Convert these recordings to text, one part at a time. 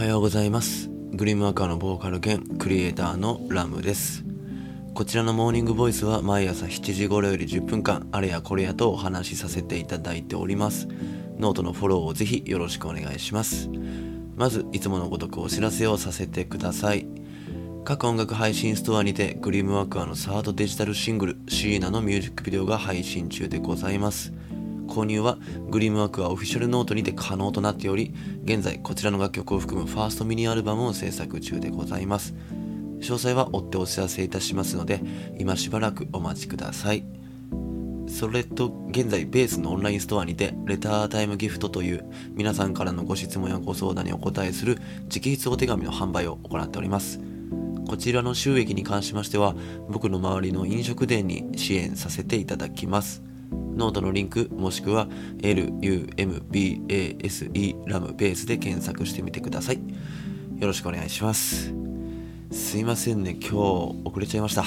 はようございます。グリムアカーのボーカル兼クリエイターのラムです。こちらのモーニングボイスは毎朝7時頃より10分間あれやこれやとお話しさせていただいております。ノートのフォローをぜひよろしくお願いします。まずいつものごとくお知らせをさせてください。各音楽配信ストアにてグリムワークアのサードデジタルシングルシーナのミュージックビデオが配信中でございます。購入はグリムワークアオフィシャルノートにて可能となっており現在こちらの楽曲を含むファーストミニアルバムを制作中でございます。詳細は追ってお知らせいたしますので今しばらくお待ちください。それと現在ベースのオンラインストアにてレタータイムギフトという皆さんからのご質問やご相談にお答えする直筆お手紙の販売を行っております。こちらの収益に関しましては僕の周りの飲食店に支援させていただきます。ノートのリンクもしくは LUMBASE ラムベースで検索してみてください。よろしくお願いします。すいませんね今日遅れちゃいました。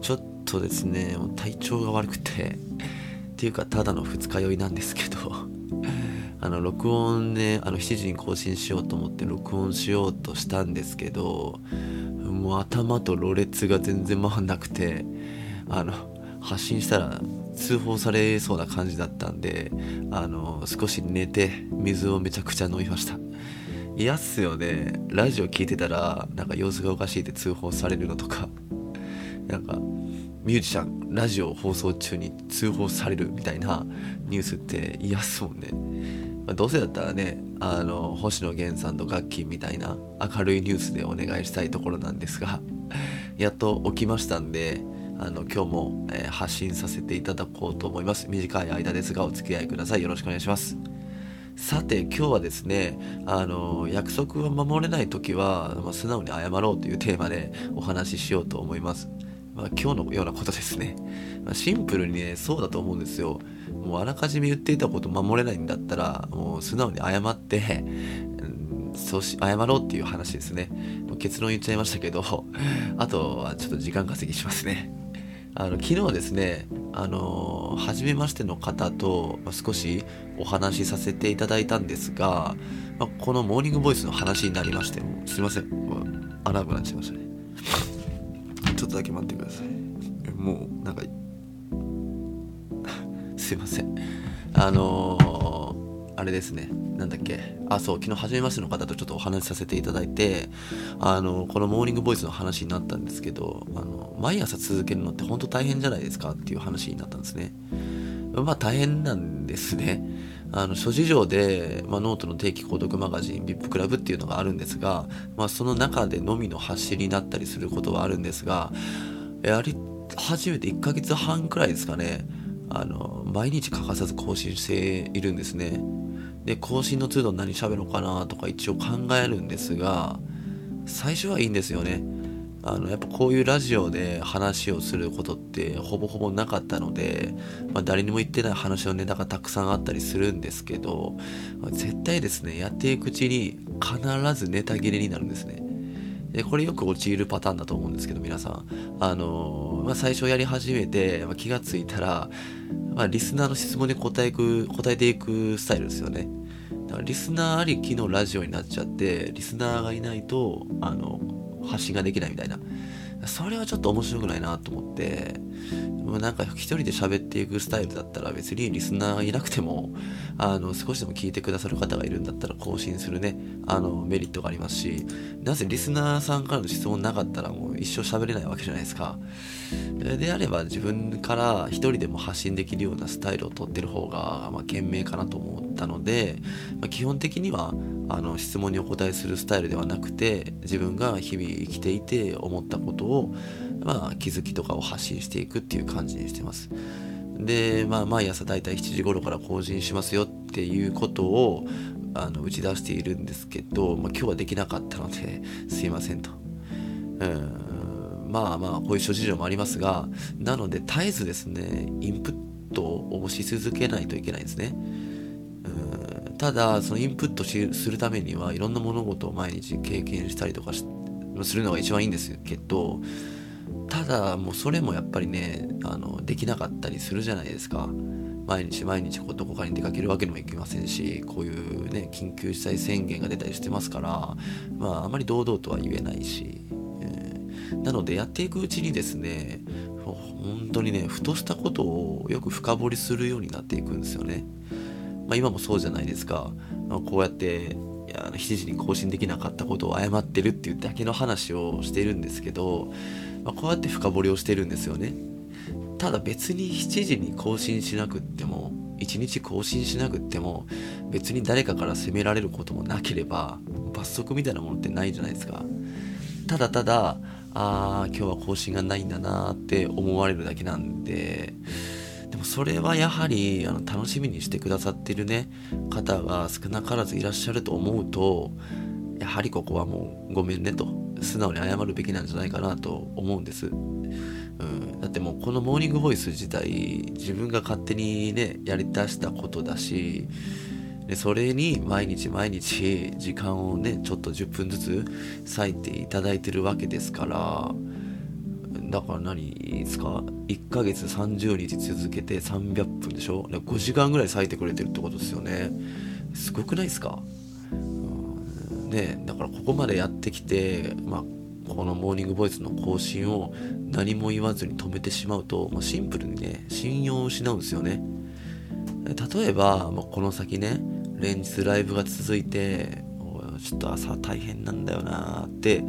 ちょっとですね体調が悪くて。っていうかただの二日酔いなんですけど。あの録音ねあの7時に更新しようと思って録音しようとしたんですけどもう頭とろれつが全然回んなくてあの発信したら通報されそうな感じだったんであの少し寝て水をめちゃくちゃ飲みました。嫌っすよね。ラジオ聞いてたらなんか様子がおかしいって通報されるのとか。なんかミュージシャンラジオ放送中に通報されるみたいなニュースって嫌っすもんね、まあ、どうせだったらねあの星野源さんとガッキーみたいな明るいニュースでお願いしたいところなんですがやっと起きましたんであの今日も、えー、発信させていただこうと思います。短い間ですがお付き合いください。よろしくお願いします。さて今日はですねあの約束を守れない時は、まあ、素直に謝ろうというテーマでお話ししようと思います。まあ、今日のようなことですね、まあ、シンプルにねそうだと思うんですよ。もうあらかじめ言っていたこと守れないんだったらもう素直に謝ってそうし謝ろうっていう話ですね。結論言っちゃいましたけどあとはちょっと時間稼ぎしますね。あの昨日ですね、あの初めましての方と、まあ、少しお話しさせていただいたんですが、まあ、このモーニングボイスの話になりまして、もすいません、穴くなっちゃいましたね。ちょっとだけ待ってください。もう、なんか、すいません。あのー、あれですね。なんだっけ。あそう昨日初めましての方とちょっとお話しさせていただいてあのこのモーニングボイスの話になったんですけどあの毎朝続けるのって本当大変じゃないですかっていう話になったんですね。まあ大変なんですね。あの諸事情で、まあ、ノートの定期購読マガジン VIP クラブっていうのがあるんですが、まあ、その中でのみの発信になったりすることはあるんですがやはり始めて1ヶ月半くらいですかね。あの毎日欠かさず更新しているんですね。で更新の都度何喋ろうかなとか一応考えるんですが最初はいいんですよね。あのやっぱこういうラジオで話をすることってほぼほぼなかったので、まあ、誰にも言ってない話のネタがたくさんあったりするんですけど、絶対ですねやっていくうちに必ずネタ切れになるんですね。でこれよく陥るパターンだと思うんですけど皆さん。あのー、まあ、最初やり始めて、まあ、気がついたら、まあ、リスナーの質問に答えく答えていくスタイルですよね。だからリスナーありきのラジオになっちゃってリスナーがいないとあの発信ができないみたいな。それはちょっと面白くないなと思ってなんか一人で喋っていくスタイルだったら別にリスナーいなくてもあの少しでも聞いてくださる方がいるんだったら更新するねあのメリットがありますしなぜリスナーさんからの質問なかったらもう一生喋れないわけじゃないですか。であれば自分から一人でも発信できるようなスタイルをとってる方が、まあ、賢明かなと思ったので、まあ、基本的にはあの質問にお答えするスタイルではなくて自分が日々生きていて思ったことを、まあ、気づきとかを発信していくっていう感じにしてます。で、まあ、毎朝だいたい7時頃から更新しますよっていうことをあの打ち出しているんですけど、まあ、今日はできなかったのですいませんと。うんまあまあこういう諸事情もありますがなので絶えずですねインプットをし続けないといけないんですね。ただそのインプットするためにはいろんな物事を毎日経験したりとかするのが一番いいんですけどただもうそれもやっぱりねあのできなかったりするじゃないですか、毎日毎日こうどこかに出かけるわけにもいきませんしこういうね緊急事態宣言が出たりしてますからまああまり堂々とは言えないし、えー、なのでやっていくうちにですね本当にねふとしたことをよく深掘りするようになっていくんですよね、まあ、今もそうじゃないですか、まあ、こうやって7時に更新できなかったことを謝ってるっていうだけの話をしてるんですけど、まあ、こうやって深掘りをしてるんですよね。ただ別に7時に更新しなくっても1日更新しなくっても別に誰かから責められることもなければ罰則みたいなものってないじゃないですか。ただただああ今日は更新がないんだなって思われるだけなんでもそれはやはりあの楽しみにしてくださってるね方が少なからずいらっしゃると思うとやはりここはもうごめんねと素直に謝るべきなんじゃないかなと思うんです、うん、だってもうこのモーニングボイス自体自分が勝手にねやりだしたことだしでそれに毎日毎日時間をねちょっと10分ずつ割いていただいてるわけですからだから何ですか？1ヶ月30日続けて300分でしょ？5時間ぐらい割いてくれてるってことですよね。すごくないですか？ねだからここまでやってきて、まあ、このモーニングボイスの更新を何も言わずに止めてしまうと、まあ、シンプルにね信用を失うんですよね。例えば、まあ、この先ね連日ライブが続いてちょっと朝大変なんだよなって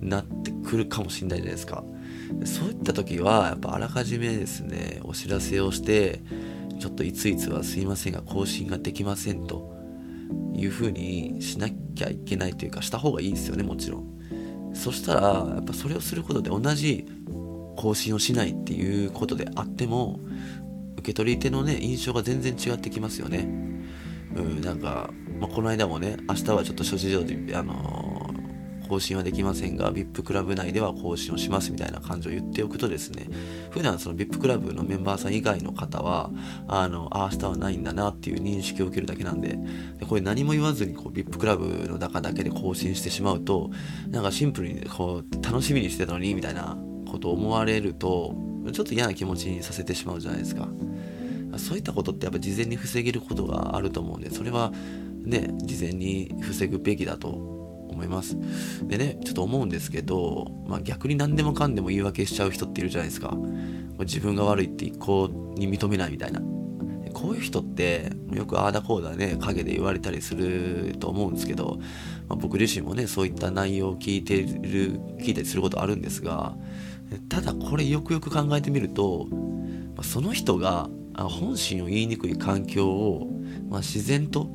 なってくるかもしんないじゃないですか。そういった時はやっぱあらかじめですねお知らせをしてちょっといついつはすいませんが更新ができませんというふうにしなきゃいけないというかした方がいいんですよねもちろん。そしたらやっぱそれをすることで同じ更新をしないっていうことであっても受け取り手のね印象が全然違ってきますよね。うんなんか、まあ、この間もね明日はちょっと諸事情であの更新はできませんが VIP クラブ内では更新をしますみたいな感じを言っておくとですね普段その VIP クラブのメンバーさん以外の方はあのあ明日はないんだなっていう認識を受けるだけなんででこれ何も言わずにこう VIP クラブの中だけで更新してしまうとなんかシンプルにこう楽しみにしてたのにみたいなことを思われるとちょっと嫌な気持ちにさせてしまうじゃないですか。そういったことってやっぱ事前に防げることがあると思うんでそれはね事前に防ぐべきだと思います。でね、ちょっと思うんですけど、まあ、逆に何でもかんでも言い訳しちゃう人っているじゃないですか。自分が悪いって一向に認めないみたいな。こういう人ってよくああだこうだね陰で言われたりすると思うんですけど、まあ、僕自身もねそういった内容を聞いてる聞いたりすることあるんですがただこれよくよく考えてみると、まあ、その人が本心を言いにくい環境を、まあ、自然と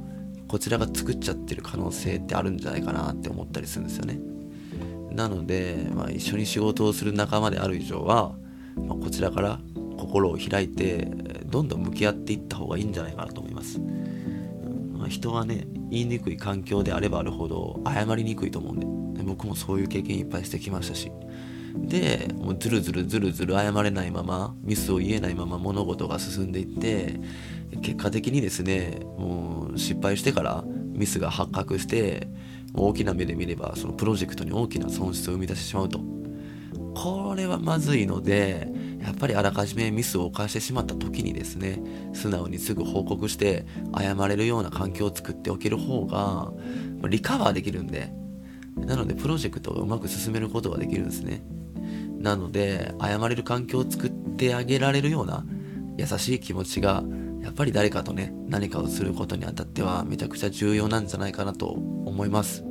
こちらが作っちゃってる可能性ってあるんじゃないかなって思ったりするんですよね。なので、まあ、一緒に仕事をする仲間である以上は、まあ、こちらから心を開いてどんどん向き合っていった方がいいんじゃないかなと思います、まあ、人はね言いにくい環境であればあるほど謝りにくいと思うんで僕もそういう経験いっぱいしてきましたしでもうずるずるずるずる謝れないままミスを言えないまま物事が進んでいって結果的にですねもう失敗してからミスが発覚して大きな目で見ればそのプロジェクトに大きな損失を生み出してしまうと。これはまずいのでやっぱりあらかじめミスを犯してしまった時にですね素直にすぐ報告して謝れるような環境を作っておける方がリカバーできるんでなのでプロジェクトをうまく進めることができるんですね。なので謝れる環境を作ってあげられるような優しい気持ちがやっぱり誰かとね何かをすることにあたってはめちゃくちゃ重要なんじゃないかなと思います、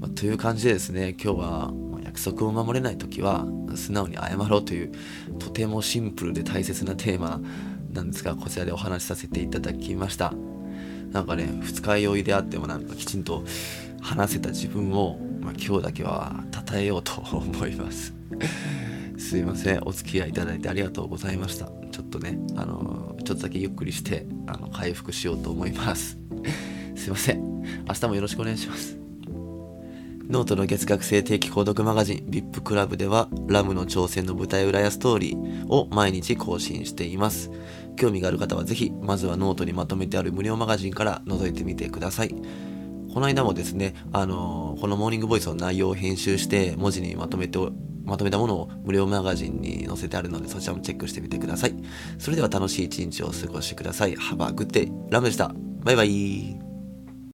まあ、という感じでですね今日は約束を守れない時は素直に謝ろうというとてもシンプルで大切なテーマなんですがこちらでお話しさせていただきました。なんかね二日酔いであってもなんかきちんと話せた自分を、まあ、今日だけは称えようと思います。すいません。お付き合いいただいてありがとうございました。ちょっとねあのちょっとだけゆっくりしてあの回復しようと思います。すいません。明日もよろしくお願いします。ノートの月額制定期購読マガジン VIP クラブではラムの挑戦の舞台裏やストーリーを毎日更新しています。興味がある方はぜひ、まずはノートにまとめてある無料マガジンから覗いてみてください。この間もですね、あのー、このモーニングボイスの内容を編集して文字にまとめてまとめたものを無料マガジンに載せてあるので、そちらもチェックしてみてください。それでは楽しい一日をお過ごしください。Have a good day. ラムでした。バイバイ。